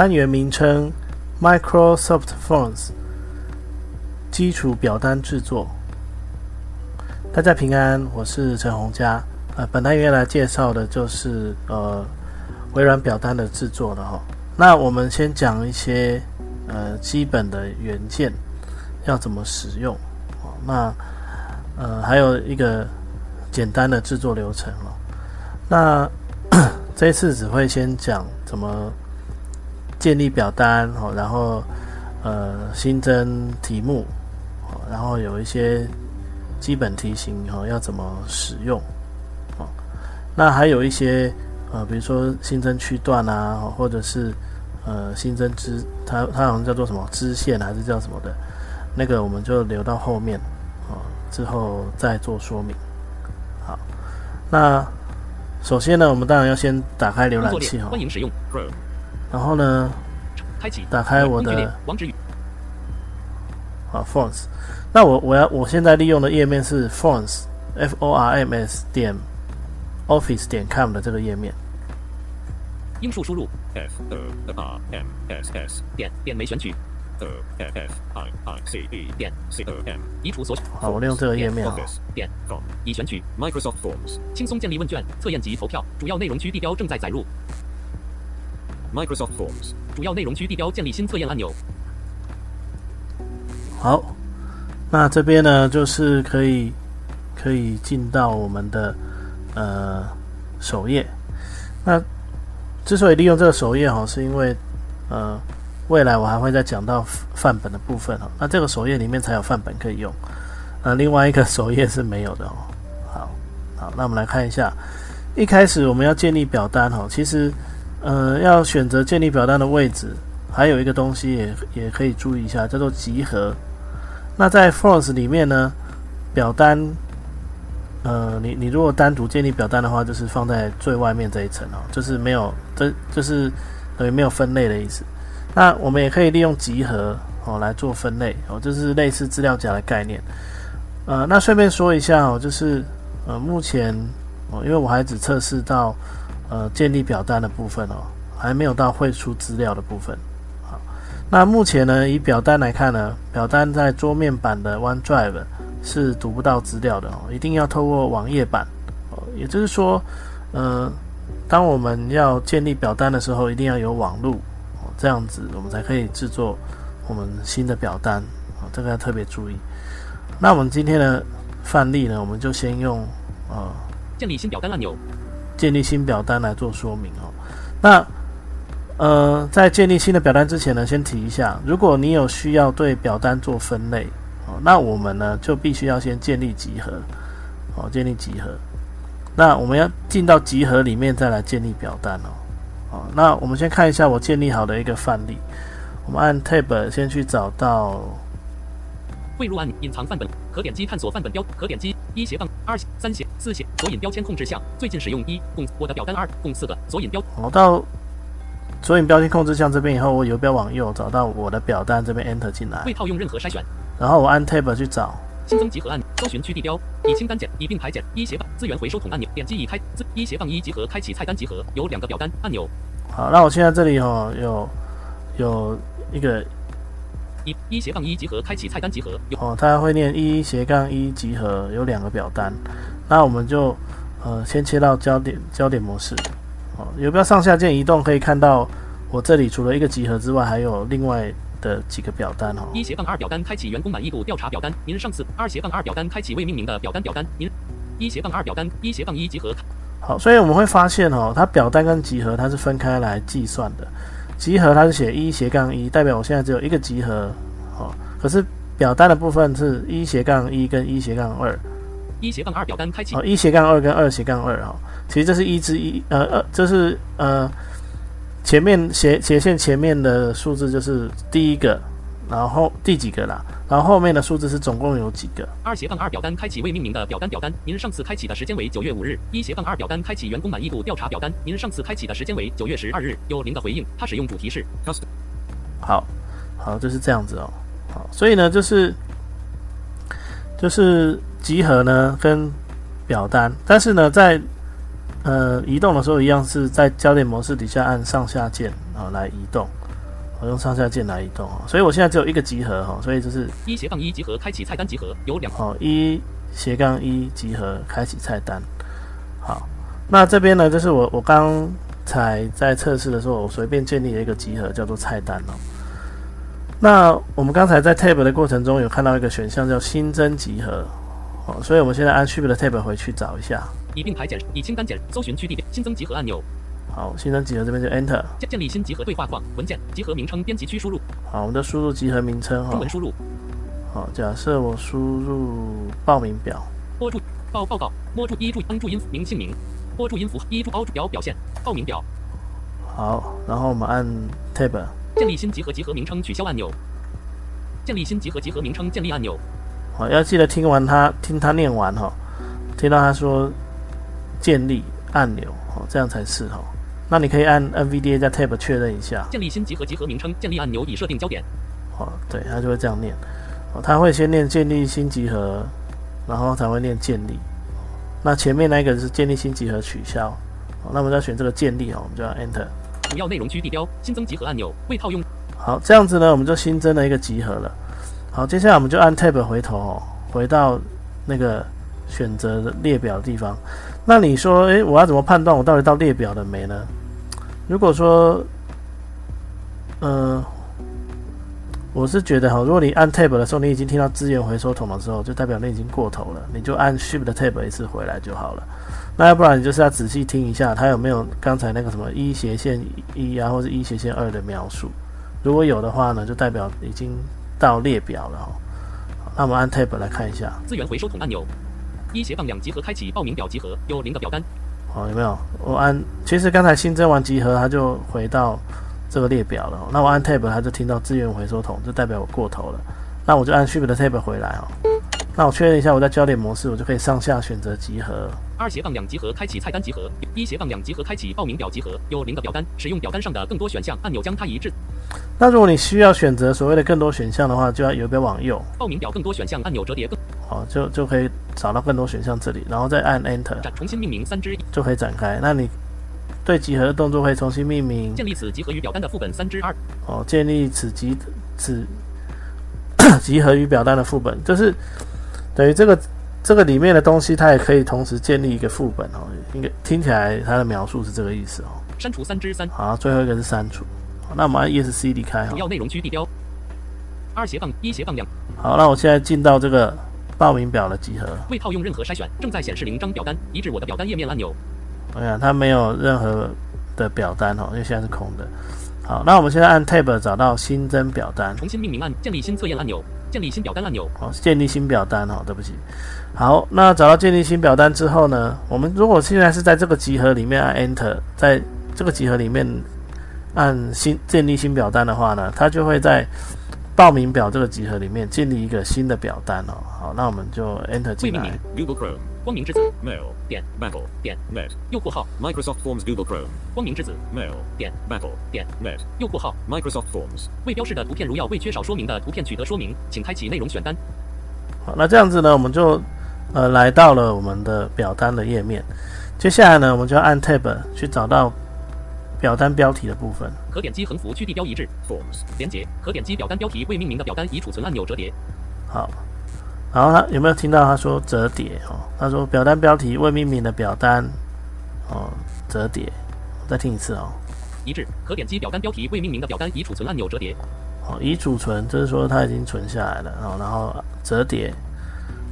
单元名称：Microsoft Forms，基础表单制作。大家平安，我是陈洪佳。呃，本单元来介绍的就是呃微软表单的制作了哈。那我们先讲一些呃基本的元件要怎么使用。那呃还有一个简单的制作流程哦。那 这次只会先讲怎么。建立表单哦，然后呃新增题目，然后有一些基本题型哦，要怎么使用哦？那还有一些呃，比如说新增区段啊，或者是呃新增支，它它好像叫做什么支线还是叫什么的，那个我们就留到后面哦，之后再做说明。好，那首先呢，我们当然要先打开浏览器哈。欢迎使用。然后呢，开启，打开我的网址。好，Forms。那我我要我现在利用的页面是 Forms，F O R M S 点 Office 点 com 的这个页面。英数输入 F R M S S 点点没选取 F I I C E 点 C O M 移除所选。好，我利用这个页面啊。点 Form 已选取 Microsoft Forms，轻松建立问卷、测验及投票。主要内容区地标正在载入。Microsoft Forms 主要内容区地标建立新测验按钮。好，那这边呢就是可以可以进到我们的呃首页。那之所以利用这个首页哈，是因为呃未来我还会再讲到范本的部分哈。那这个首页里面才有范本可以用，那另外一个首页是没有的哦。好，好，那我们来看一下，一开始我们要建立表单哈，其实。呃，要选择建立表单的位置，还有一个东西也也可以注意一下，叫做集合。那在 Forms 里面呢，表单，呃，你你如果单独建立表单的话，就是放在最外面这一层哦，就是没有，这就是等于没有分类的意思。那我们也可以利用集合哦来做分类哦，就是类似资料夹的概念。呃，那顺便说一下哦，就是呃，目前哦，因为我还只测试到。呃，建立表单的部分哦，还没有到汇出资料的部分。好，那目前呢，以表单来看呢，表单在桌面版的 OneDrive 是读不到资料的哦，一定要透过网页版。哦，也就是说，呃，当我们要建立表单的时候，一定要有网路哦，这样子我们才可以制作我们新的表单。哦，这个要特别注意。那我们今天的范例呢，我们就先用呃，建立新表单按钮。建立新表单来做说明哦。那呃，在建立新的表单之前呢，先提一下，如果你有需要对表单做分类哦，那我们呢就必须要先建立集合哦，建立集合。那我们要进到集合里面再来建立表单哦。哦，那我们先看一下我建立好的一个范例。我们按 Tab 先去找到汇入按隐藏范本，可点击探索范本标，可点击一斜杠二三斜。四斜索引标签控制项，最近使用一共我的表单二共四个索引标。好，到索引标签控制项这边以后，我游标往右找到我的表单这边 Enter 进来。未套用任何筛选。然后我按 Tab 去找新增集合按钮，搜寻区地标，以清单简以并排简一斜杠资源回收桶按钮，点击已开资一斜杠一集合，开启菜单集合，有两个表单按钮。好，那我现在这里哈有有一个。一一斜杠一集合，开启菜单集合。哦，它会念一斜杠一集合，有两个表单。那我们就呃先切到焦点焦点模式。哦，游标上下键移动可以看到，我这里除了一个集合之外，还有另外的几个表单哦。一斜杠二表单开启员工满意度调查表单。您上次二斜杠二表单开启未命名的表单表单。您一斜杠二表单一斜杠一集合。好，所以我们会发现哦，它表单跟集合它是分开来计算的。集合它是写一斜杠一，代表我现在只有一个集合，哦，可是表单的部分是一斜杠一跟一斜杠二，一斜杠二表单开启。哦，一斜杠二跟二斜杠二哈，其实这是一之一，呃呃，这是呃前面斜斜线前面的数字就是第一个，然后第几个啦，然后后面的数字是总共有几个。二斜杠二表单开启未命名的表单表单，您上次开启的时间为九月五日。一斜杠二表单开启员工满意度调查表单，您上次开启的时间为九月十二日。有零的回应，它使用主题是 Custom. 好，好，就是这样子哦。好，所以呢，就是就是集合呢跟表单，但是呢，在呃移动的时候一样是在焦点模式底下按上下键啊来移动，我用上下键来移动哦。所以我现在只有一个集合哈，所以就是一斜杠一集合开启菜单集合，有两哦一斜杠一集合开启菜单。好，那这边呢，就是我我刚才在测试的时候，我随便建立了一个集合叫做菜单哦。那我们刚才在 tab 的过程中有看到一个选项叫新增集合哦，所以我们现在按 Shift 的 tab 回去找一下。以并排检以清单检搜寻区地点新增集合按钮，好，新增集合这边就 Enter。建建立新集合对话框文件集合名称编辑区输入好，我们的输入集合名称哈中。文输入好，假设我输入报名表。拨注报报告摸注一注按注音名姓名拨注音符一注凹注表表现报名表好，然后我们按 tab。建立新集合集合名称取消按钮，建立新集合集合名称建立按钮，好，要记得听完他听他念完哈，听到他说建立按钮哦，这样才是哈。那你可以按 NVDA 加 Tab 确认一下建立新集合集合名称建立按钮已设定焦点，哦，对，他就会这样念哦，他会先念建立新集合，然后才会念建立。那前面那个是建立新集合取消，哦，那我们再选这个建立哦，我们就要 Enter。主要内容区地标新增集合按钮未套用好，这样子呢，我们就新增了一个集合了。好，接下来我们就按 Tab 回头哦，回到那个选择的列表的地方。那你说，诶，我要怎么判断我到底到列表了没呢？如果说，呃，我是觉得哈，如果你按 Tab 的时候，你已经听到资源回收桶的时候，就代表你已经过头了，你就按 Shift Tab 一次回来就好了。那要不然你就是要仔细听一下，它有没有刚才那个什么一斜线一啊，或者一斜线二的描述。如果有的话呢，就代表已经到列表了哈。那我们按 Tab 来看一下，资源回收桶按钮，一斜杠两集合开启报名表集合有零个表单，好有没有？我按，其实刚才新增完集合，它就回到这个列表了。那我按 Tab，它就听到资源回收桶，就代表我过头了。那我就按 Shift 的 Tab 回来哦。那我确认一下，我在焦点模式，我就可以上下选择集合。二斜杠两集合开启菜单集合，一斜杠两集合开启报名表集合有零个表单，使用表单上的更多选项按钮将它移至那如果你需要选择所谓的更多选项的话，就要游标往右，报名表更多选项按钮折叠更好，就就可以找到更多选项这里，然后再按 Enter 重新命名三只一，就可以展开。那你对集合的动作会重新命名建立此集合与表单的副本三之二，哦，建立此集此 集合与表单的副本，就是等于这个这个里面的东西，它也可以同时建立一个副本哦。应该听起来它的描述是这个意思哦。删除三之三，好，最后一个是删除。好那我们按 ESC 离开哈主。要内容区地标，二斜杠一斜杠两好，那我现在进到这个报名表的集合。未套用任何筛选，正在显示零张表单，移至我的表单页面按钮，我看它没有任何的表单哦，因为现在是空的。好，那我们现在按 Tab 找到新增表单。重新命名按建立新测验按钮，建立新表单按钮，好，建立新表单哦，对不起。好，那找到建立新表单之后呢，我们如果现在是在这个集合里面按 Enter，在这个集合里面按新建立新表单的话呢，它就会在报名表这个集合里面建立一个新的表单哦。好，那我们就 Enter 进来。Google Chrome, 光明之子 Mail, 点 Battle, 点 Net, 右括号 Microsoft Forms Google Chrome, 光明之子 Mail, 点 Battle, 点 Net, 右括号 Microsoft Forms. 未标示的图片如要未缺少说明的图片取得说明，请开启内容选单。好，那这样子呢，我们就呃来到了我们的表单的页面。接下来呢，我们就要按 Tab 去找到表单标题的部分。可点击横幅区地标一致 Forms. 连接，可点击表单标题未命名的表单已储存按钮折叠。好，然后他有没有听到他说折叠哦？他说表单标题未命名的表单哦折叠，再听一次哦。一致，可点击表单标题未命名的表单已储存按钮折叠。哦，已储存，就是说它已经存下来了，哦，然后折叠，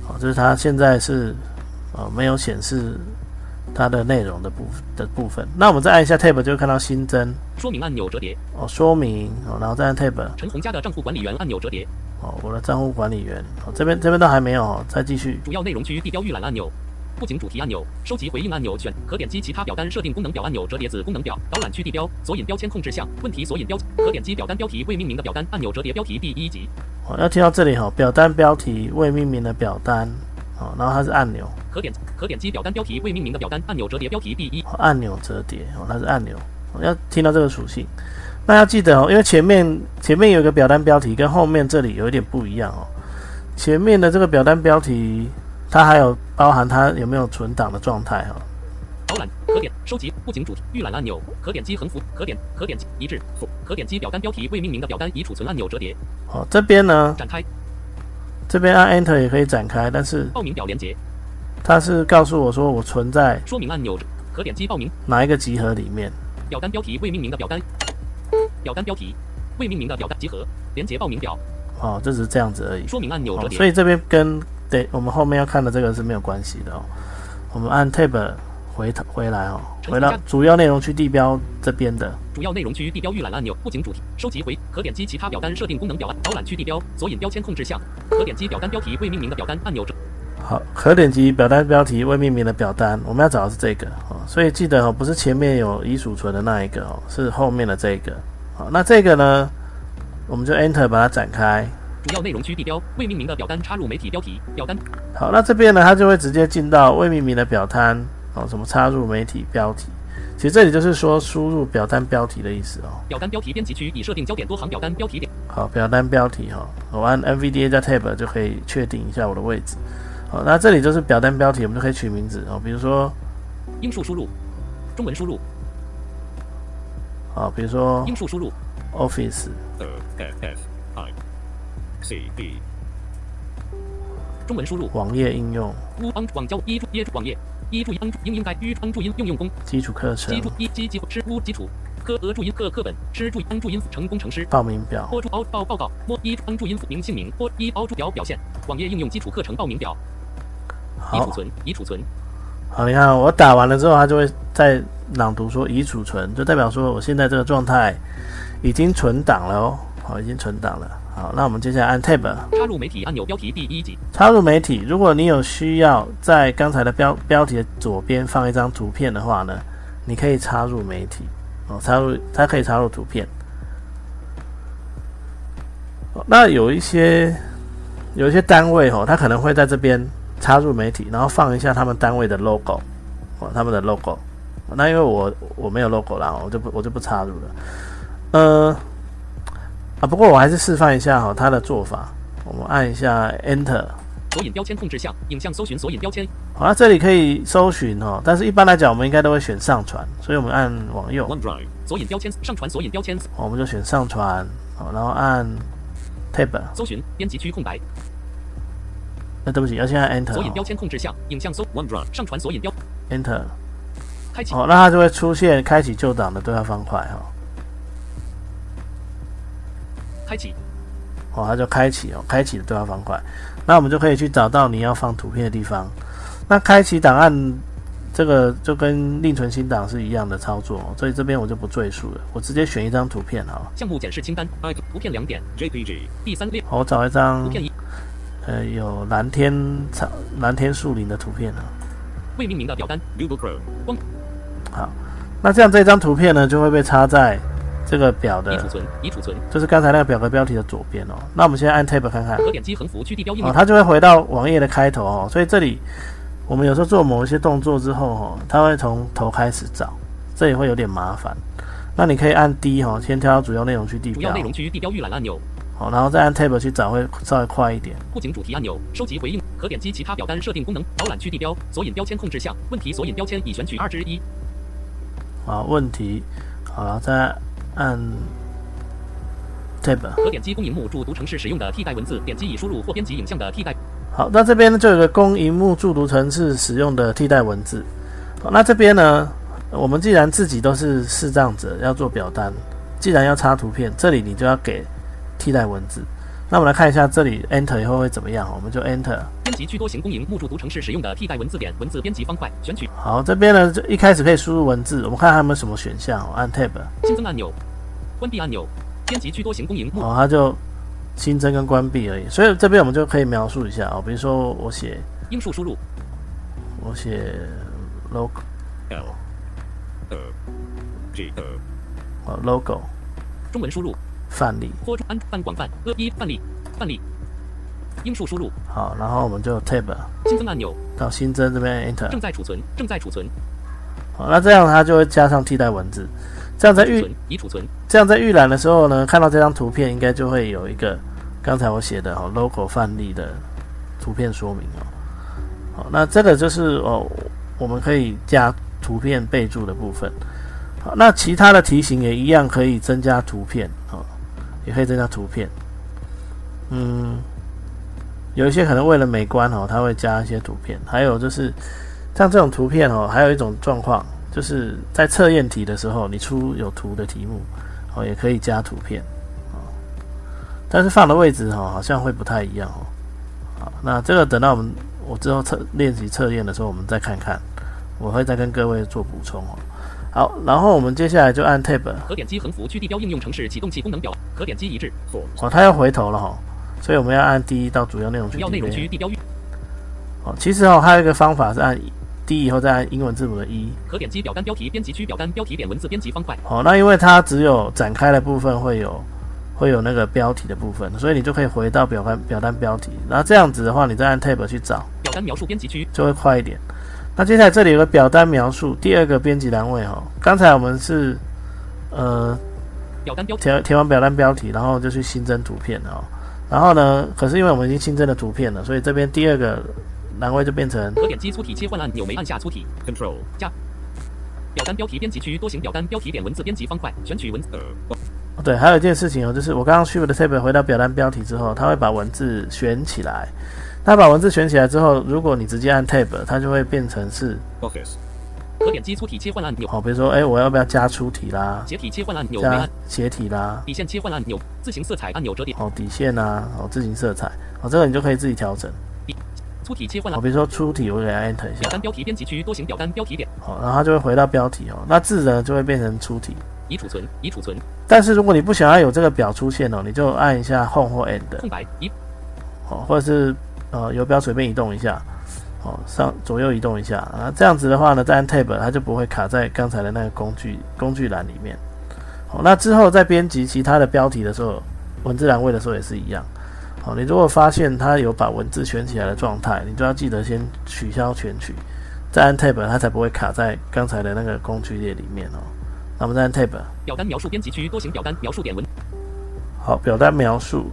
哦，就是它现在是呃没有显示它的内容的部的部分。那我们再按一下 Tab 就会看到新增。说明按钮折叠，哦，说明哦，然后再按 Tab 陈红家的账户管理员按钮折叠，哦，我的账户管理员哦，这边这边都还没有哦，再继续。主要内容区地标预览按钮。布景主题按钮、收集回应按钮选可点击其他表单设定功能表按钮折叠子功能表导览区地标索引标签控制项问题索引标可点击表单标题未命名的表单按钮折叠标题第一集好，要听到这里哈、哦，表单标题未命名的表单哦，然后它是按钮可点可点击表单标题未命名的表单按钮折叠标题第一哦，按钮折叠哦，它是按钮哦，要听到这个属性。那要记得哦，因为前面前面有一个表单标题跟后面这里有一点不一样哦，前面的这个表单标题它还有包含它有没有存档的状态哈、哦。导览可点收集布景主题预览按钮可点击横幅可点可点击一致可点击表单标题未命名的表单已储存按钮折叠哦，这边呢，展开这边按 Enter 也可以展开，但是报名表连接它是告诉我说我存在说明按钮可点击报名哪一个集合里面。表单标题未命名的表单表单标题未命名的表单集合连接报名表哦，这只是这样子而已。说明按钮折哦，叠所以这边跟对我们后面要看的这个是没有关系的哦。我们按 Tab 回头回来哦，回到主要内容区地标这边的。主要内容区地标预览按钮不仅主题收集回可点击其他表单设定功能表导览区地标索引标签控制项。可点击表单标题未命名的表单按钮折好，可点击表单标题未命名的表单，我们要找的是这个哦，所以记得哦，不是前面有已储存的那一个哦，是后面的这个。好，那这个呢，我们就 Enter 把它展开。主要内容区地标未命名的表单插入媒体标题表单。好，那这边呢，它就会直接进到未命名的表单哦，什么插入媒体标题。其实这里就是说输入表单标题的意思哦。表单标题编辑区已设定焦点多行表单标题点。好，表单标题哈、哦，我按 NVDA 加 Tab 就可以确定一下我的位置。好，那这里就是表单标题，我们就可以取名字哦，比如说英数输入，中文输入，好，比如说英数输入 Office O F F I C E 中文输入网页应用乌帮网交一注耶注网页一注音英应该吁帮注音应用功基础课程基注一基基吃乌基础科俄注音课课本吃注音注音成工程师报名表播注凹报报告摸一帮注音名姓名播一凹注表表现网页应用基础课程报名表已储存已储存好，你看我打完了之后，它就会在朗读说已储存，就代表说我现在这个状态已经存档了哦，好，已经存档了。好，那我们接下来按 Tab 插入媒体按钮标题第一集插入媒体。如果你有需要在刚才的标标题的左边放一张图片的话呢，你可以插入媒体哦，插入它可以插入图片。哦那有一些有一些单位哦，它可能会在这边插入媒体，然后放一下他们单位的 logo 哦，他们的 logo。那因为我我没有 logo 啦，我就不我就不插入了。呃啊，不过我还是示范一下哈、它的做法。我们按一下 Enter，索引标签控制项影像搜寻索引标签。好，了这里可以搜寻哦，但是一般来讲，我们应该都会选上传，所以我们按往右，OneDrive 索引标签上传索引标签。我们就选上传，好，然后按 Tab，搜寻编辑区空白。那对不起，要先按 Enter，索引标哦签控制项影像搜 OneDrive 上传索引标 Enter，开启。哦，那它就会出现开启旧档的对话方块哈、开启。哦，它就开启哦，开启的对话方块，那我们就可以去找到你要放图片的地方。那开启档案这个就跟另存新档是一样的操作、哦，所以这边我就不赘述了，我直接选一张图片好。了。项目检视清单图片两点。JPG 第三列好，我找一张图片一。呃有蓝天草、蓝天树林的图片啊。未命名的表单。Google Chrome 好，那这样这张图片呢就会被插在这个表的已储，存已储存就是刚才那个表格标题的左边哦。那我们现在按 Tab 看看，可点击横幅区地标应哦，用它就会回到网页的开头哦。所以这里我们有时候做某一些动作之后哦，它会从头开始找，这也会有点麻烦。那你可以按 D 哈、哦，先挑到主要内容去地标。主要内，容区地标预览按钮。好，然后再按 Tab 去找，会稍微快一点。布景主题按钮。收集回应。可点击其他表单设定功能。导览区地标。索引标签控制项。问题索引标签已选取二之一。好，问题，好，然后再按 Tab。可点击公荧幕助读城市使用的替代文字点击已输入或编辑影像的替代好，那这边呢就有个公荧幕助读程式使用的替代文字。好，那这边呢，我们既然自己都是视障者，要做表单，既然要插图片，这里你就要给替代文字。那我们来看一下这里 Enter 以后会怎么样，我们就 Enter。编辑区多行公营木柱读程式使用的替代文字点文字编辑方块，选取好，这边呢就一开始可以输入文字，我们看还有没有什么选项，我按 Tab，新增按钮，关闭按钮，编辑去多行公营好哦，它就新增跟关闭而已。所以这边我们就可以描述一下哦，比如说我写英数输入。我写 logo L E G E 哦 logo 中文输入。范例，或安范广泛呃一范例范例。英数输入。好，然后我们就 Tab 新增按钮。到新增这边 Enter，正在储存正在储存。好，那这样它就会加上替代文字，这样在预已储存这样在预览的时候呢，看到这张图片应该就会有一个刚才我写的哦 logo 范例的图片说明哦。好，那这个就是哦，我们可以加图片备注的部分。好，那其他的题型也一样可以增加图片哦，也可以增加图片。嗯，有一些可能为了美观哦，它会加一些图片。还有就是像这种图片哦，还有一种状况，就是在测验题的时候，你出有图的题目哦，也可以加图片哦，但是放的位置哦，好像会不太一样哦。好，那这个等到我们我之后测练习测验的时候，我们再看看，我会再跟各位做补充哦。好，然后我们接下来就按 Tab 可点击横幅去地标应用程式启动器功能表，可点击一致。哦，它要回头了哈、所以我们要按第一到主要内容区主要内容区地标域。哦，其实哦，还有一个方法是按 D 以后再按英文字母的一可点击表单标题编辑区表单标题点文字编辑方块。好，那因为它只有展开的部分会有会有那个标题的部分，所以你就可以回到表单表单标题，然后这样子的话，你再按 Tab 去找。表单描述编辑区。就会快一点。那接下来这里有个表单描述，第二个编辑栏位哈，刚才我们是呃表单标题。填填完表单标题，然后就去新增图片哦，然后呢，可是因为我们已经新增了图片了，所以这边第二个栏位就变成可点击粗体切换按钮，没按下粗体。Control 加。表单标题编辑区多行表单标题点文字编辑方块，选取文字。E 哦对，还有一件事情哦，就是我刚刚 Shift Tab 回到表单标题之后，它会把文字选起来。它把文字选起来之后，如果你直接按 Tab，它就会变成是 Office 可点击粗体切换按钮，哦，比如说，哎，我要不要加粗体啦，斜体切换按钮没加按，斜体啦，底线切换按钮，字形色彩按钮折叠，哦，底线啊，哦，字形色彩，哦，这个你就可以自己调整。粗体切换哦，按比如说粗体，我给它 Enter 一下，表单标题编辑区多行表单标题点。好，然后它就会回到标题哦，那字呢就会变成粗体。已储存已储存。但是如果你不想要有这个表出现哦，你就按一下 Home 或 End 空白已。哦，或者是呃游标随便移动一下，哦上左右移动一下。啊，这样子的话呢，再按 Tab 它就不会卡在刚才的那个工具工具栏里面。好，那之后在编辑其他的标题的时候，文字栏位的时候也是一样。好，你如果发现它有把文字选起来的状态，你就要记得先取消全取，再按 Tab 它才不会卡在刚才的那个工具列里面哦。那我们再按 Tab。表单描述编辑区多行表单描述点文好，表单描述，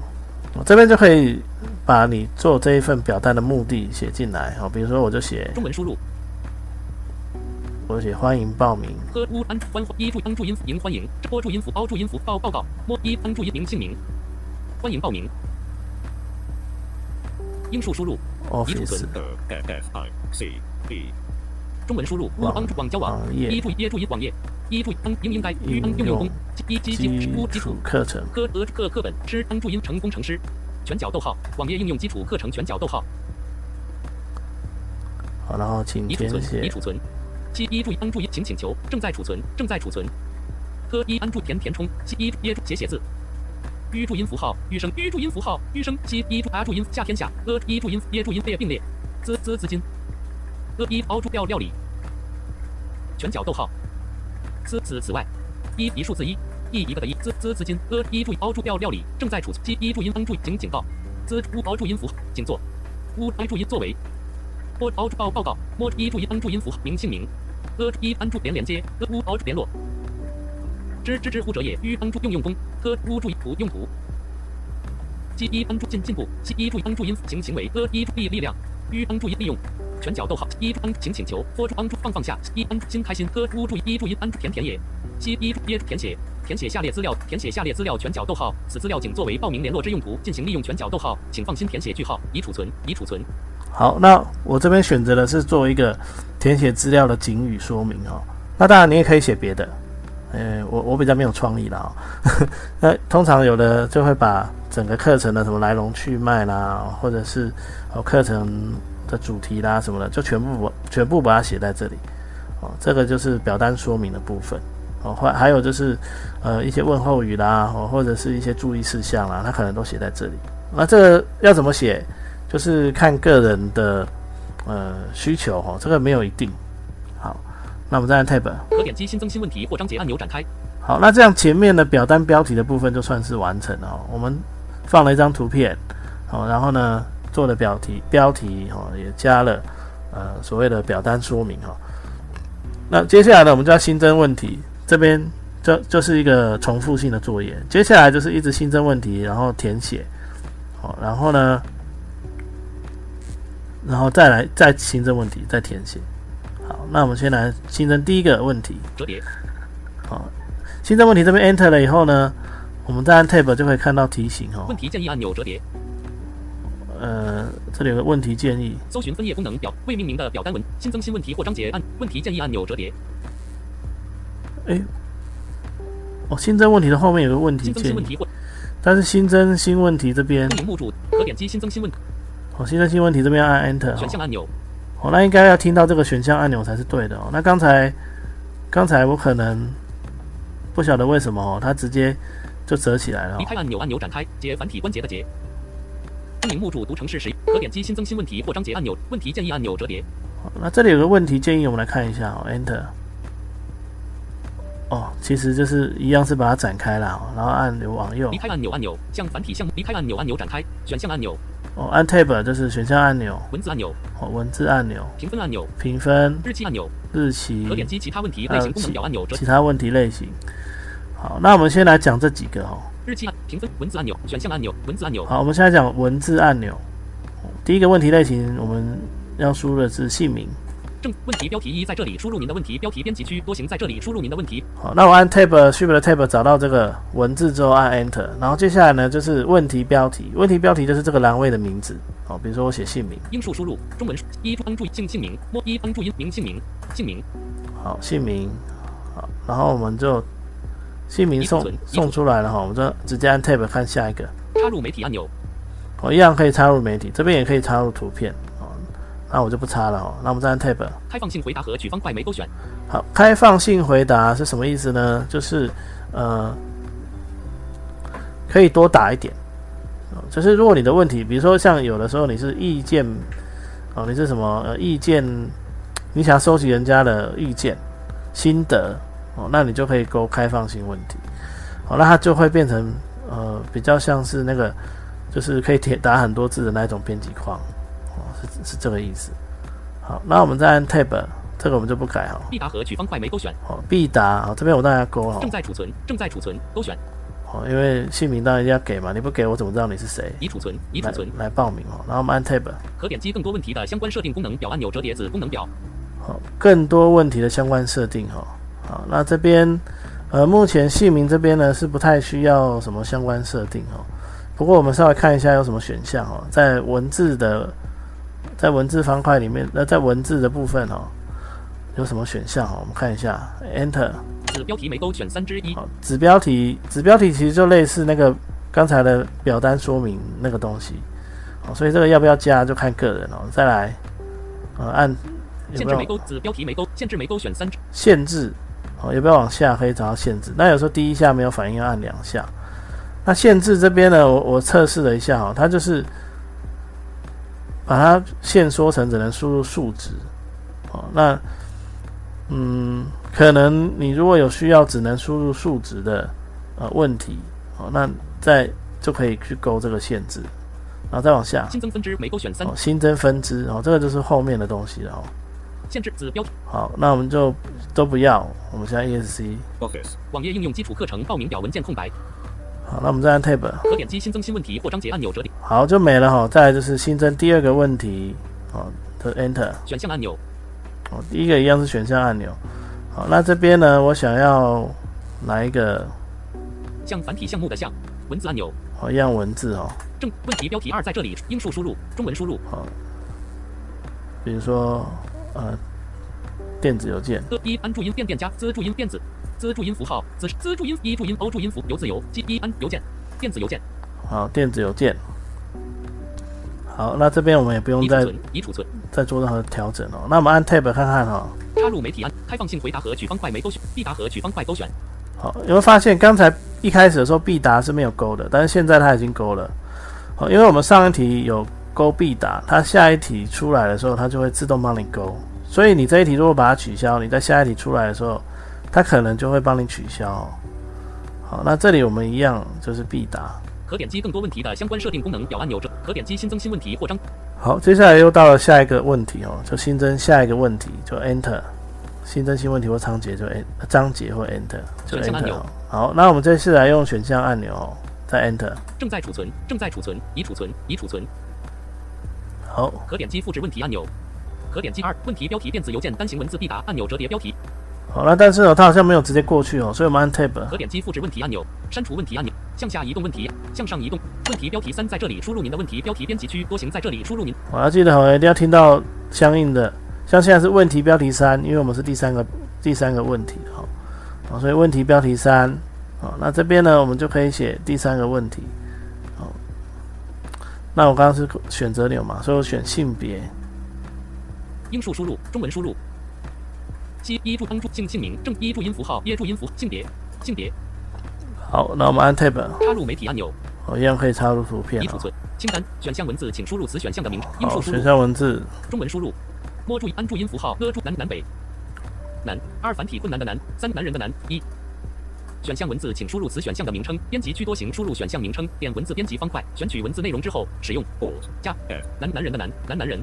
我这边就可以把你做这一份表单的目的写进来。好，比如说我就写，中文输入我就写欢迎报名。呵乌安欢一注安注音符迎欢迎这波注音符包注音符报报告摸一安注音名姓名欢迎报名英数输入已储存 E E 中文输入乌网帮助网交网一注一注音网页。一注安应应该于安应用功一基基基乌基础础课程。科俄课课本师安注音成工程师全角逗号网页应用基础课程全角逗号。好，然后请填已储存已储存。七一注意安注意请请求正在储存正在储存。科一安注填填充七一耶注写写字吁注音符号吁声吁注音符号吁声七一注啊注音夏天下呃一注音耶注音列并列资资资金呃一凹注料料理全角逗号此此此外一一数字一一一个的一资资资金呃一注意凹注料料理正在储存七一注音安注警警报资乌凹注音符请坐乌安注音作为波凹注报报告，摸一注音安注音符名姓名，呃一安注连连接，呃乌凹注联络，知知之乎者也，于安注用用功，呵乌注意图用途，基一安注进进步，其一注安注音行行为，呃一注意力量，于安注意利用，全角逗号，一注安请请求，或注安注放放下，一安注心开心，呵乌注意一注音安注填填也，其一注耶填写。填写下列资料，填写下列资料全角逗号，此资料仅作为报名联络之用途进行利用全角逗号，请放心填写句号，已储存，已储存。好，那我这边选择的是做一个填写资料的警语说明哦。那当然你也可以写别的，呃，我我比较没有创意啦、哦。那通常有的就会把整个课程的什么来龙去脉啦，或者是哦课程的主题啦什么的，就全部全部把它写在这里。哦，这个就是表单说明的部分。哦，或还有就是呃一些问候语啦，哦或者是一些注意事项啦，它可能都写在这里。那这个要怎么写，就是看个人的呃需求哈，这个没有一定。好，那我们再按 Tab。可点击新增新问题或章节按钮展开。好，那这样前面的表单标题的部分就算是完成了哦。我们放了一张图片，好，然后呢做了标题，标题哦也加了呃所谓的表单说明哈。那接下来呢，我们就要新增问题，这边就就是一个重复性的作业。接下来就是一直新增问题，然后填写，好，然后呢，然后再来再新增问题，再填写。好，那我们先来新增第一个问题，折叠。好。新增问题这边 Enter 了以后呢，我们再按 Tab 就可以看到提醒哦。问题建议按钮折叠。呃，这里有个问题建议。搜寻分页功能表未命名的表单文新增新问题或章节按问题建议按钮折叠。哎，哦，新增问题的后面有个问题建议。但是新增新问题这边。目录可点击新增新问。哦，新增新问题这边按 Enter。选项按钮。哦，那应该要听到这个选项按钮才是对的哦。那刚才刚才我可能。不晓得为什么哦，它直接就折起来了。离开按钮，按钮展开，解繁体关节的解。声明目注读成是谁？可点击新增新问题或章节按钮。问题建议按钮折叠。那这里有个问题建议，我们来看一下哦，Enter。哦，其实就是一样是把它展开了，然后按钮往右。离开按钮，按钮向繁体项目。离开按钮，按钮展开选项按钮。哦，按 Tab 就是选项按钮。文字按钮。哦，文字按钮。评分按钮。评分。日期按钮。日期。可点击其他问题类型功能表按钮。其他问题类型。好，那我们先来讲这几个哦。日期、评分、文字按钮、选项按钮、文字按钮。好，我们现在讲文字按钮。第一个问题类型，我们要输入的是姓名。正问题标题一，在这里输入您的问题标题编辑区，多行在这里输入您的问题。好，那我按 Tab Shift 的 Tab 找到这个文字之后按 Enter，然后接下来呢就是问题标题。问题标题就是这个栏位的名字。好，比如说我写姓名。英数输入中文一帮助姓姓名，摸一帮助音名姓名姓名。好，姓名。好，然后我们就。姓名送送出来了哈，我们就直接按 Tab 看下一个。插入媒体按钮，我一样可以插入媒体，这边也可以插入图片哦。那我就不插了哦。那我们再按 Tab。开放性回答和取方块没勾选。好，开放性回答是什么意思呢？就是呃，可以多打一点。就是如果你的问题，比如说像有的时候你是意见哦，你是什么呃意见，你想收集人家的意见心得。哦，那你就可以勾开放性问题，哦，那它就会变成呃比较像是那个，就是可以填打很多字的那一种编辑框，哦，是是这个意思。好，那我们再按 Tab，这个我们就不改哈。必答和取方块没勾选。哦，必答，啊，这边我大家勾哈。正在储存，正在储存，勾选。好，因为姓名当然一定要给嘛，你不给我怎么知道你是谁？已储存，已储存，来报名哦。然后我们按 Tab，可点击更多问题的相关设定功能表按钮折叠子功能表。好，更多问题的相关设定哈。好，那这边，呃，目前姓名这边呢是不太需要什么相关设定哦。不过我们稍微看一下有什么选项哦，在文字的，在文字方块里面，那在文字的部分哦，有什么选项哦？我们看一下，Enter。子标题没勾选三之一。好，子标题，子标题其实就类似那个刚才的表单说明那个东西，哦，所以这个要不要加就看个人哦。再来，呃，按限制没勾，子标题没勾，限制没勾选三之限制。哦，要不要往下可以找到限制？那有时候第一下没有反应，要按两下。那限制这边呢，我我测试了一下哦，它就是把它限缩成只能输入数值。哦，那嗯，可能你如果有需要只能输入数值的呃问题，哦，那再就可以去勾这个限制，然后再往下。新增分支没勾选三。新增分支，哦，这个就是后面的东西了哦。限制子标好，那我们就都不要。我们现在 ESC Office 网页应用基础课程报名表文件空白。好，那我们再按 Tab。可点击新增新问题或章节按钮折叠。好，就没了哈。再来就是新增第二个问题，好，的 Enter 选项按钮。哦，第一个一样是选项按钮。好，那这边呢，我想要来一个像繁体项目的像文字按钮。好，一样文字哦。正问题标题二在这里，英数输入，中文输入。好，比如说。呃，电子邮件。一安注音变电加资注音电子资注音符号资资注音一注音 o 注音符由自由 g 一安邮件电子邮件。好，电子邮件。好，那这边我们也不用再已储存。再做任何调整哦。那我们按 Tab 看看哦。插入媒体按开放性回答和取方块没勾选，必答和取方块勾选。好，有没有发现刚才一开始的时候必答是没有勾的，但是现在它已经勾了。好，因为我们上一题有勾必答，它下一题出来的时候，它就会自动帮你勾。所以你这一题如果把它取消，你在下一题出来的时候，它可能就会帮你取消哦。好，那这里我们一样就是必答。可点击更多问题的相关设定功能表按钮这，可点击新增新问题或章。好，接下来又到了下一个问题哦，就新增下一个问题，就 Enter，新增新问题或章节就 N 章节或 Enter 就选项按 Enter。好，那我们这次来用选项按钮哦，再 Enter。正在储存，正在储存，已储存，已储存。好，可点击复制问题按钮。可点击二问题标题电子邮件单行文字必答按钮折叠标题。好，了但是哦，它好像没有直接过去哦，所以我们按 Tab。可点击复制问题按钮，删除问题按钮，向下移动问题，向上移动。问题标题三在这里输入您的问题标题编辑区，多行在这里输入您。我要记得哦，一定要听到相应的，像现在是问题标题三，因为我们是第三个第三个问题哈，好，所以问题标题三，好，那这边呢，我们就可以写第三个问题，好，那我刚刚是选择钮嘛，所以我选性别，英数输入，中文输入。七一注帮助姓姓名正一注音符号耶注音符性别性别。好，那我们按 Tab，插入媒体按钮，我一样可以插入图片。哦，已储存清单选项文字，请输入此选项的名称好，数输入。选项文字，中文输入，摸注安注音符号呃注南南北南二繁体困难的难三男人的男。一。选项文字，请输入此选项的名称。编辑区多行输入选项名称，点文字编辑方块，选取文字内容之后，使用。Alt 加。男男人的男男男人。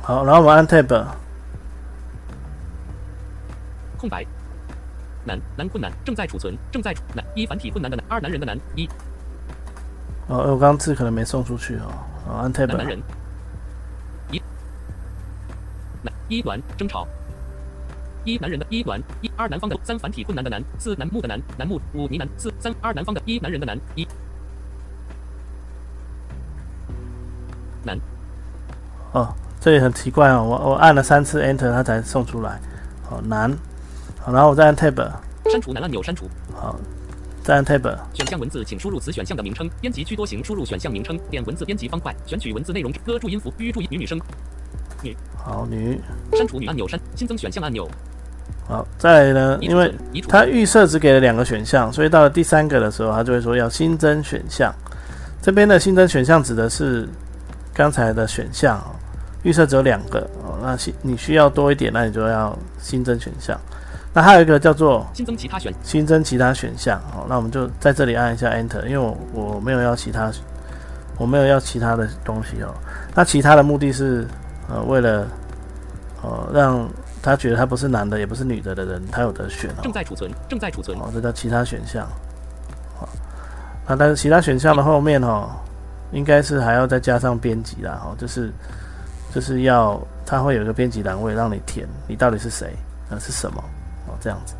好，然后我们按 Tab，空白。男男困难正在储存正在储男一繁体困难的男二男人的男一。哦，我刚刚字可能没送出去哦，哦，按男男 Tab，人。一。男一短争吵。一男人的一短一二南方的三繁体困难的难四楠木的楠楠木五呢喃四三二南方的一男人的男一。男。哦，这里很奇怪哦，我我按了三次 Enter 它才送出来，好难，好，然后我再按 Tab，删除男按钮删除好，再按 Tab，选项文字，请输入此选项的名称。编辑居多型输入选项名称，点文字编辑方块，选取文字内容。歌注音符，吁注音女女生。女好女，删除女按钮删，新增选项按钮。好，再来呢，因为它预设只给了两个选项，所以到了第三个的时候，它就会说要新增选项。这边的新增选项指的是刚才的选项哦，预设只有两个哦，那新你需要多一点，那你就要新增选项。那还有一个叫做新增其他选新增其他选项哦，那我们就在这里按一下 Enter，因为我我没有要其他，我没有要其他的东西哦。那其他的目的是呃为了呃让他觉得他不是男的也不是女的的人，他有得选哦。正在储存，正在储存。哦，这叫其他选项。好，那但是其他选项的后面哦，应该是还要再加上编辑啦，哦，就是就是要它会有一个编辑栏位让你填，你到底是谁，呃是什么，哦这样子。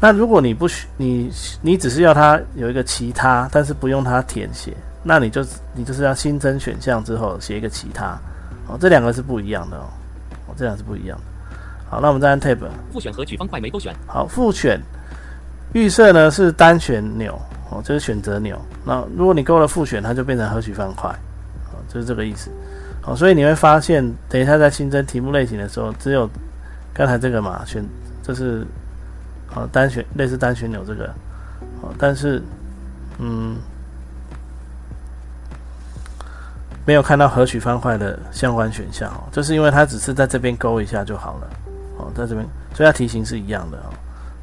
那如果你不需你你只是要它有一个其他，但是不用它填写，那你就你就是要新增选项之后写一个其他，哦，这两个是不一样的哦，哦这两个是不一样的。好，那我们再按 Tab。复选和取方块没勾选。好，复选预设呢是单选钮哦，就是选择钮。那如果你勾了复选，它就变成和取方块，哦，就是这个意思。哦，所以你会发现，等一下在新增题目类型的时候，只有刚才这个嘛，选这是哦单选类似单旋钮这个，哦，但是嗯没有看到合曲方块的相关选项哦，就是因为它只是在这边勾一下就好了。哦，在这边，所以它题型是一样的哦。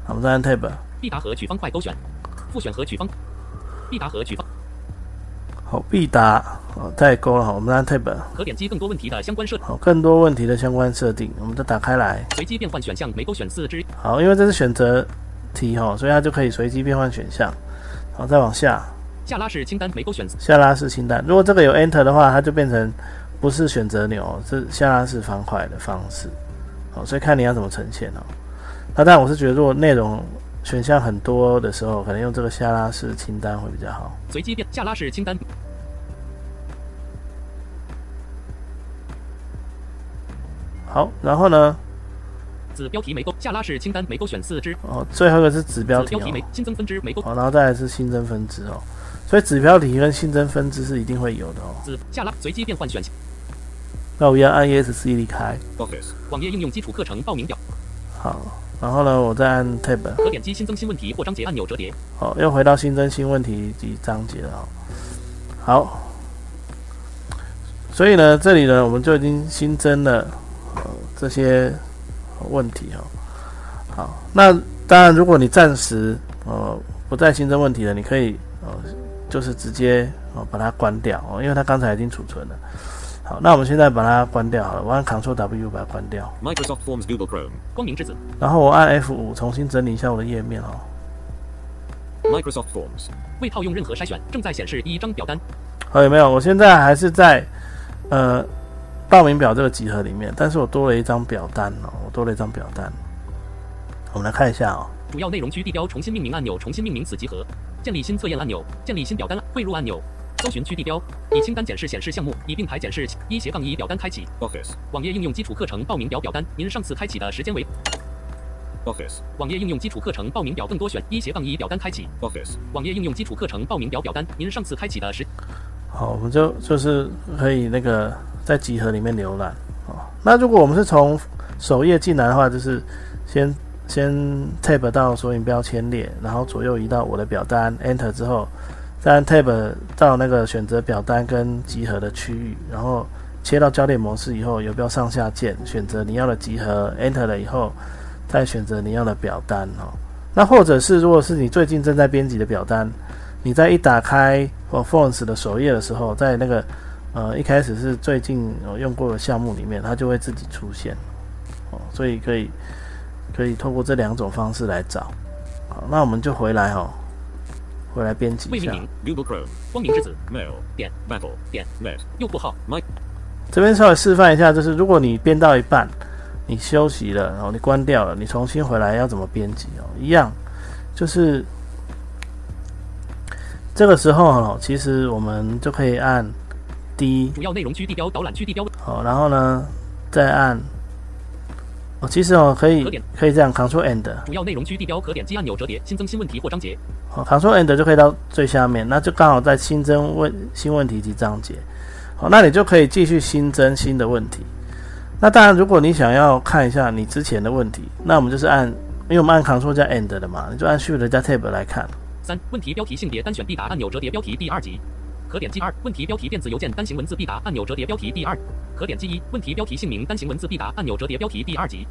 好我们再按 Tab，必答和取方块勾选。复选和取方。必答和取方。好，必答，好，太勾了，好，我们再按 Tab，可点击更多问题的相关设。好，更多问题的相关设定，我们再打开来。随机变换选项没勾选四只。好，因为这是选择题哈、哦，所以它就可以随机变换选项。好，再往下，下拉式清单没勾选。下拉式清单，如果这个有 Enter 的话，它就变成不是选择钮哦，是下拉式方块的方式。好，所以看你要怎么呈现哦。那当然，我是觉得如果内容选项很多的时候，可能用这个下拉式清单会比较好。随机变下拉式清单。好，然后呢，子标题没勾，下拉式清单没勾选四只。哦，最后一个是指标题哦子标题。没新增分支没勾。好，然后再来是新增分支哦。所以子标题跟新增分支是一定会有的哦。子下拉随机变换选项。那我要按 ESC 离开，Office. 网页应用基础课程报名表。好，然后呢，我再按 Tab，可点击新增新问题或章节按钮折叠。好，又回到新增新问题及章节了哦。好，所以呢，这里呢，我们就已经新增了呃这些问题哦。好，那当然，如果你暂时呃不再新增问题了，你可以呃就是直接哦把它关掉哦，因为它刚才已经储存了。好，那我们现在把它关掉好了，我按 Ctrl W 把它关掉，Microsoft Forms Google Chrome. 光明之子。然后我按 F 五重新整理一下我的页面哦。Microsoft Forms. 未套用任何筛选，正在显示第一张表单。好，有没有？我现在还是在呃报名表这个集合里面，但是我多了一张表单哦，我多了一张表单。我们来看一下哦。主要内容区地标重新命名按钮，重新命名此集合。建立新测验按钮，建立新表单汇入按钮。搜寻区地标，以清单检视显示项目，以并排检视一斜杠一表单开启。Office. 网页应用基础课程报名表表单，您上次开启的时间为 Office. 网页应用基础课程报名表更多选一斜杠一表单开启。Office. 网页应用基础课程报名表表单，您上次开启的时好，我们就就是可以那个在集合里面浏览哦。那如果我们是从首页进来的话，就是先先 tab 到索引标签列，然后左右移到我的表单，enter 之后，再按 tab 到那个选择表单跟集合的区域，然后切到焦点模式以后，游标上下键选择你要的集合，enter 了以后，再选择你要的表单哦。那或者是如果是你最近正在编辑的表单，你在一打开哦 Forms 的首页的时候，在那个呃一开始是最近我用过的项目里面，它就会自己出现哦，所以可以可以透过这两种方式来找。好，那我们就回来哦，回来编辑一下。Google Chrome. 光明之子 Mail. 点 Battle. 点 Net. 右括号这边稍微示范一下，就是如果你编到一半，你休息了，然后你关掉了，你重新回来要怎么编辑哦？一样，就是这个时候哦，其实我们就可以按 D 主要内容区地标导览区地标好，然后呢，再按哦，其实哦，可以可点可以这样，Ctrl End，主要内容区地标可点击按钮折叠新增新问题或章节。好，Ctrl End 就可以到最下面，那就刚好在新增问新问题及章节。好，那你就可以继续新增新的问题。那当然，如果你想要看一下你之前的问题，那我们就是按，因为我们按 Ctrl 加 End 的嘛，你就按 Shift 加 Tab 来看。三问题标题性别单选必答按钮折叠标题第二级，可点击二问题标题电子邮件单行文字必答按钮折叠标题第二，可点击一问题标题姓名单行文字必答按钮折叠标题第二级。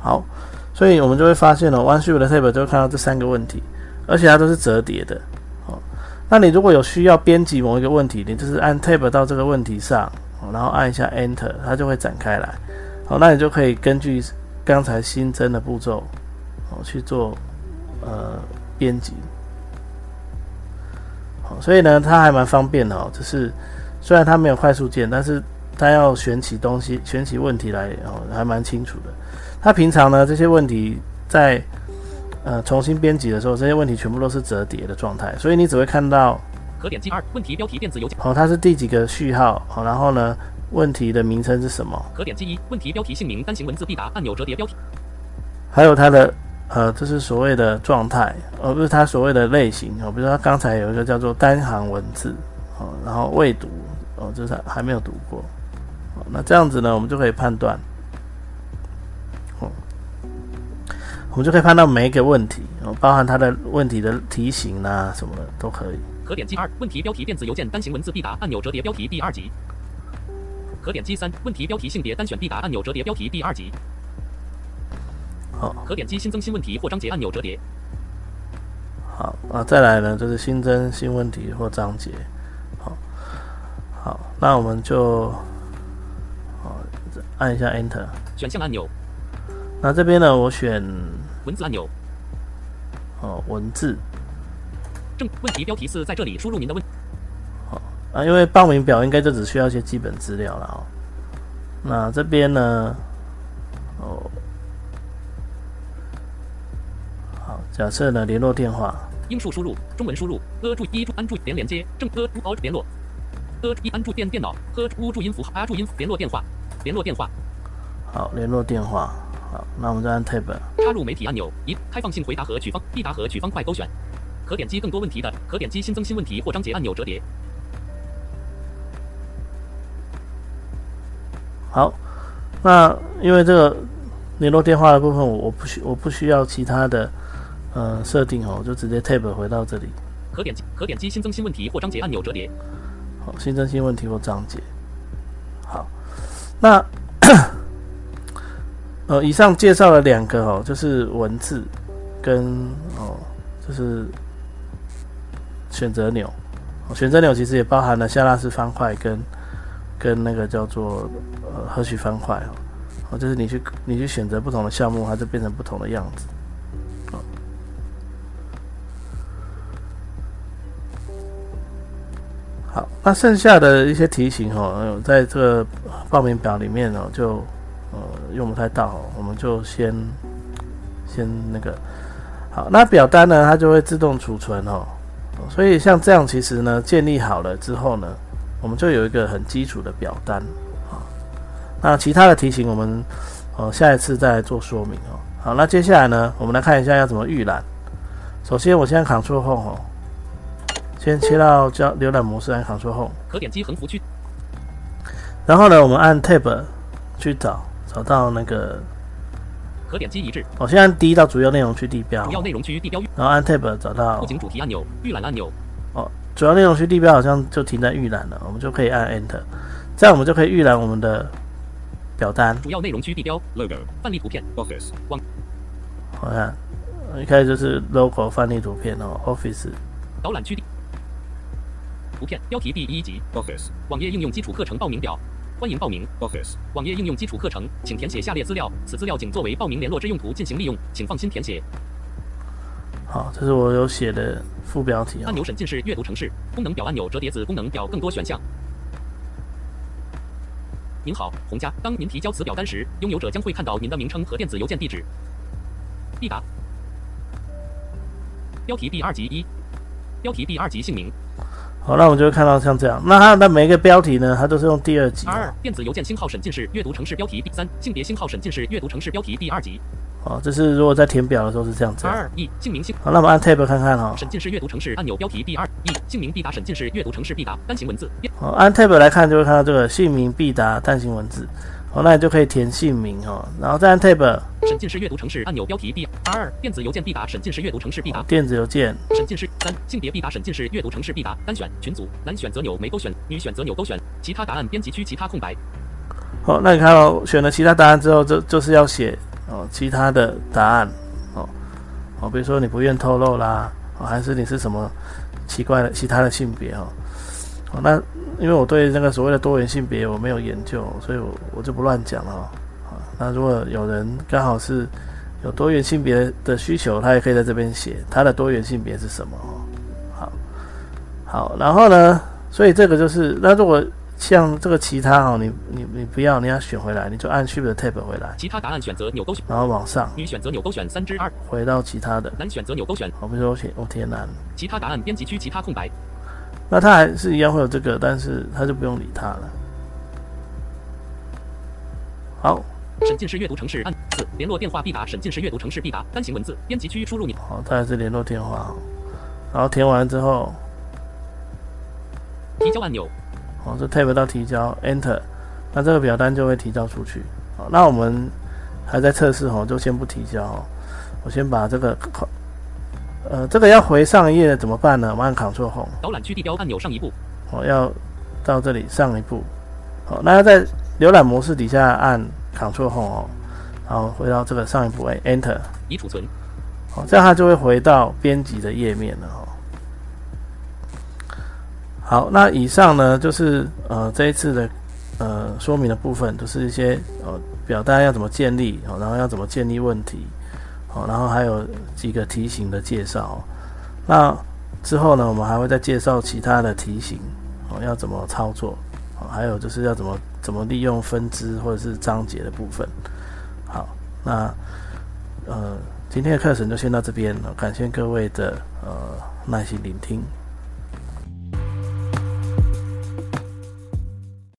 好，所以我们就会发现哦，One Shift 的 Tab 就会看到这三个问题，而且它都是折叠的。哦，那你如果有需要编辑某一个问题，你就是按 Tab 到这个问题上，然后按一下 Enter，它就会展开来。好，那你就可以根据刚才新增的步骤，哦去做呃编辑。好，所以呢，它还蛮方便的哦。就是虽然它没有快速键，但是它要选起东西、选起问题来，哦，还蛮清楚的。它平常呢这些问题在呃重新编辑的时候，这些问题全部都是折叠的状态，所以你只会看到可点击二问题标题电子邮件，哦它是第几个序号，好、然后呢问题的名称是什么，可点击一问题标题姓名单行文字必答按钮折叠标题，还有它的呃这是所谓的状态，而不是它所谓的类型哦。比如说它刚才有一个叫做单行文字哦，然后未读哦，这是还没有读过。哦，那这样子呢，我们就可以判断，我们就可以判断每一个问题哦，包含它的问题的题型啊什么的都可以。可点击二问题标题电子邮件单行文字必答按钮折叠标题第二级，可点击三问题标题性别单选必答按钮折叠标题第二级，好，可点击新增新问题或章节按钮折叠，好啊，再来呢就是新增新问题或章节。好，好，那我们就好按一下 Enter。选项按钮那这边呢，我选文字按钮。哦文字。正问题标题四在这里输入您的问好啊，因为报名表应该就只需要一些基本资料了哦。那这边呢，哦，好，假设呢联络电话，英数输入中文输入呃注一注安注连连接正呃注哦联络。呃一安注电电脑呵乌注音符号啊注音符联络电话联络电话。好，联络电话，好，那我们再按 Tab，插入媒体按钮一开放性回答和取方必答和取方块勾选可点击更多问题的，可点击新增新问题或章节按钮折叠。好，那因为这个联络电话的部分，我我不需我不需要其他的呃设定哦，我就直接 tab 回到这里。可点击可点击新增新问题或章节按钮折叠。好，新增新问题或章节。好，那呃，以上介绍了两个哦，就是文字跟哦，就是选择钮。选择钮其实也包含了下拉式方块跟跟那个叫做呃和许方块哦，哦，就是你去你去选择不同的项目，它就变成不同的样子。好，那剩下的一些题型哦，在这个报名表里面哦，就呃用不太到，我们就先先那个好，那表单呢，它就会自动储存哦，所以像这样其实呢，建立好了之后呢，我们就有一个很基础的表单啊。那其他的题型我们呃下一次再做说明哦。好，那接下来呢，我们来看一下要怎么预览。首先，我现在 Ctrl Home 哦。先切到交浏览模式，按 Ctrl Home，可点击横幅区。然后呢，我们按 Tab 去找，找到那个可点击一致。哦，先按 D 到主要内容区地标。主要内容区地标。然后按 Tab 找到。布景主题按钮，预览按钮。哦，主要内容区地标好像就停在预览了，我们就可以按 Enter，这样我们就可以预览我们的表单。主要内容区地标 logo 范例图片 office 网。好看，一开始就是 logo 范例图片哦，Office 导览区地。图片标题第一集 Office 网页应用基础课程报名表，欢迎报名 Office 网页应用基础课程，请填写下列资料，此资料仅作为报名联络之用途进行利用，请放心填写。好，这是我有写的副标题。按钮审进式阅读程式功能表按钮折叠子功能表更多选项。您好，洪家，当您提交此表单时，拥有者将会看到您的名称和电子邮件地址。必答。标题第二级一。标题第二级姓名。好，那我们就会看到像这样。那它的每一个标题呢，它都是用第二级。二，电子邮件星号审进式阅读城市标题第三，性别星号审进式阅读城市标题第二级。哦，这是如果在填表的时候是这样子。二，一，姓名姓。好，那我们按 Tab 看看哈。审进式阅读城市按钮标题第二，一，姓名必答审进式阅读城市必答单行文字。好，按 Tab 来看就会看到这个姓名必答单行文字。好，那你就可以填姓名哦，然后再按 Tab。审进式阅读城市按钮标题第二，电子邮件必答审进式阅读城市必答。电子邮件。审进式三，性别必答审进式阅读城市必答单选群组，男选择钮没勾选，女选择钮勾选，其他答案编辑区其他空白。好，那你看哦选了其他答案之后，就就是要写哦其他的答案哦哦，比如说你不愿透露啦，哦还是你是什么奇怪的其他的性别哦。哦，那因为我对那个所谓的多元性别我没有研究，所以我我就不乱讲了。啊，那如果有人刚好是有多元性别的需求，他也可以在这边写他的多元性别是什么。哦，好，好，然后呢，所以这个就是那如果像这个其他哦，你你你不要，你要选回来，你就按 Shift Tab 回来。其他答案选择钮勾选，然后往上。女选择钮勾选三之二，回到其他的。男选择钮勾选。好，比如说我填我填男。其他答案编辑区其他空白。那它还是一样会有这个，但是它就不用理它了。好，审进式阅读城市按四，联络电话必答，审进式阅读城市必答，单行文字，编辑区输入你。好，它还是联络电话，然后填完之后，提交按钮。好，这 tab 到提交，enter，那这个表单就会提交出去。好，那我们还在测试哦，就先不提交。我先把这个。呃，这个要回上一页怎么办呢？我们按 Ctrl Home。导览区地标按钮上一步。我要到这里上一步。好，那要在浏览模式底下按 Ctrl Home 哦，然后回到这个上一步，哎，Enter。已储存。好，这样它就会回到编辑的页面了哦。好，那以上呢就是呃这一次的呃说明的部分，就是一些呃表单要怎么建立，然后要怎么建立问题。哦，然后还有几个题型的介绍。那之后呢，我们还会再介绍其他的题型哦，要怎么操作？哦，还有就是要怎么怎么利用分支或者是章节的部分。好，那呃，今天的课程就先到这边了，感谢各位的呃耐心聆听。